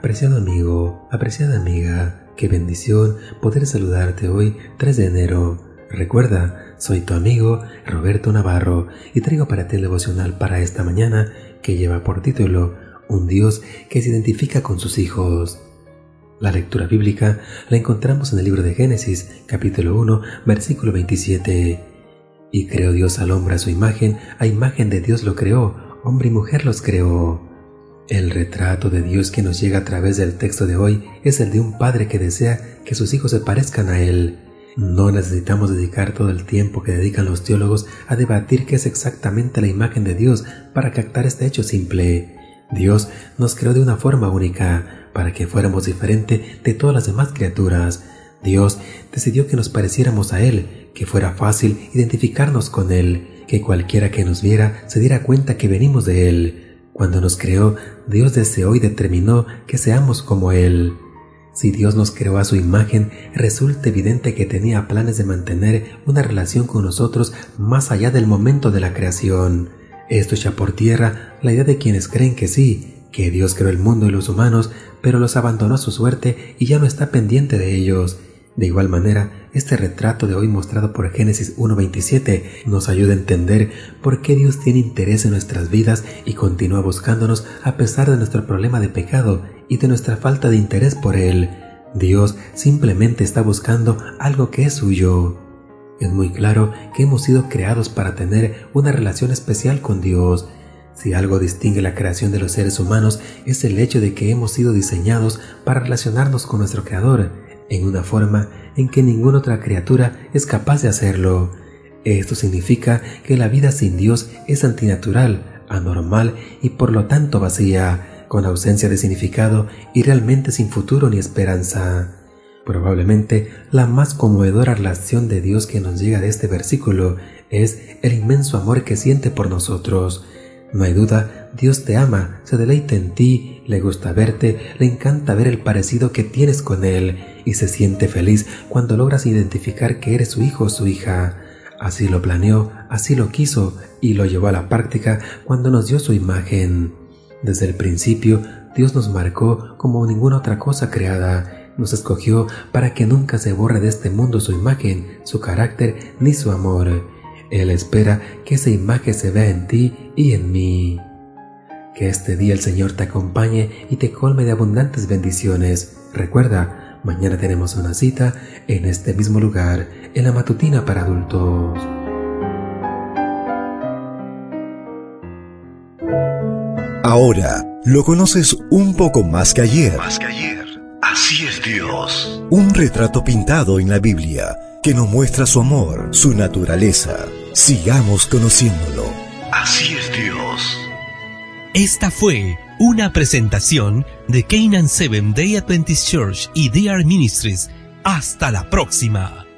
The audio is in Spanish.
Apreciado amigo, apreciada amiga, qué bendición poder saludarte hoy 3 de enero. Recuerda, soy tu amigo Roberto Navarro y traigo para ti el devocional para esta mañana que lleva por título Un Dios que se identifica con sus hijos. La lectura bíblica la encontramos en el libro de Génesis, capítulo 1, versículo 27. Y creó Dios al hombre a su imagen, a imagen de Dios lo creó, hombre y mujer los creó. El retrato de Dios que nos llega a través del texto de hoy es el de un padre que desea que sus hijos se parezcan a Él. No necesitamos dedicar todo el tiempo que dedican los teólogos a debatir qué es exactamente la imagen de Dios para captar este hecho simple. Dios nos creó de una forma única, para que fuéramos diferente de todas las demás criaturas. Dios decidió que nos pareciéramos a Él, que fuera fácil identificarnos con Él, que cualquiera que nos viera se diera cuenta que venimos de Él. Cuando nos creó, Dios deseó y determinó que seamos como Él. Si Dios nos creó a su imagen, resulta evidente que tenía planes de mantener una relación con nosotros más allá del momento de la creación. Esto echa por tierra la idea de quienes creen que sí, que Dios creó el mundo y los humanos, pero los abandonó a su suerte y ya no está pendiente de ellos. De igual manera, este retrato de hoy mostrado por Génesis 1.27 nos ayuda a entender por qué Dios tiene interés en nuestras vidas y continúa buscándonos a pesar de nuestro problema de pecado y de nuestra falta de interés por Él. Dios simplemente está buscando algo que es suyo. Es muy claro que hemos sido creados para tener una relación especial con Dios. Si algo distingue la creación de los seres humanos es el hecho de que hemos sido diseñados para relacionarnos con nuestro Creador en una forma en que ninguna otra criatura es capaz de hacerlo. Esto significa que la vida sin Dios es antinatural, anormal y por lo tanto vacía, con ausencia de significado y realmente sin futuro ni esperanza. Probablemente la más conmovedora relación de Dios que nos llega de este versículo es el inmenso amor que siente por nosotros. No hay duda, Dios te ama, se deleita en ti, le gusta verte, le encanta ver el parecido que tienes con Él y se siente feliz cuando logras identificar que eres su hijo o su hija. Así lo planeó, así lo quiso y lo llevó a la práctica cuando nos dio su imagen. Desde el principio, Dios nos marcó como ninguna otra cosa creada. Nos escogió para que nunca se borre de este mundo su imagen, su carácter ni su amor. Él espera que esa imagen se vea en ti y en mí. Que este día el Señor te acompañe y te colme de abundantes bendiciones. Recuerda, mañana tenemos una cita en este mismo lugar, en la matutina para adultos. Ahora lo conoces un poco más que ayer. Más que ayer. Así es Dios. Un retrato pintado en la Biblia que nos muestra su amor, su naturaleza. Sigamos conociéndolo. Así es Dios. Esta fue una presentación de Canaan Seven Day Adventist Church y DR Ministries. Hasta la próxima.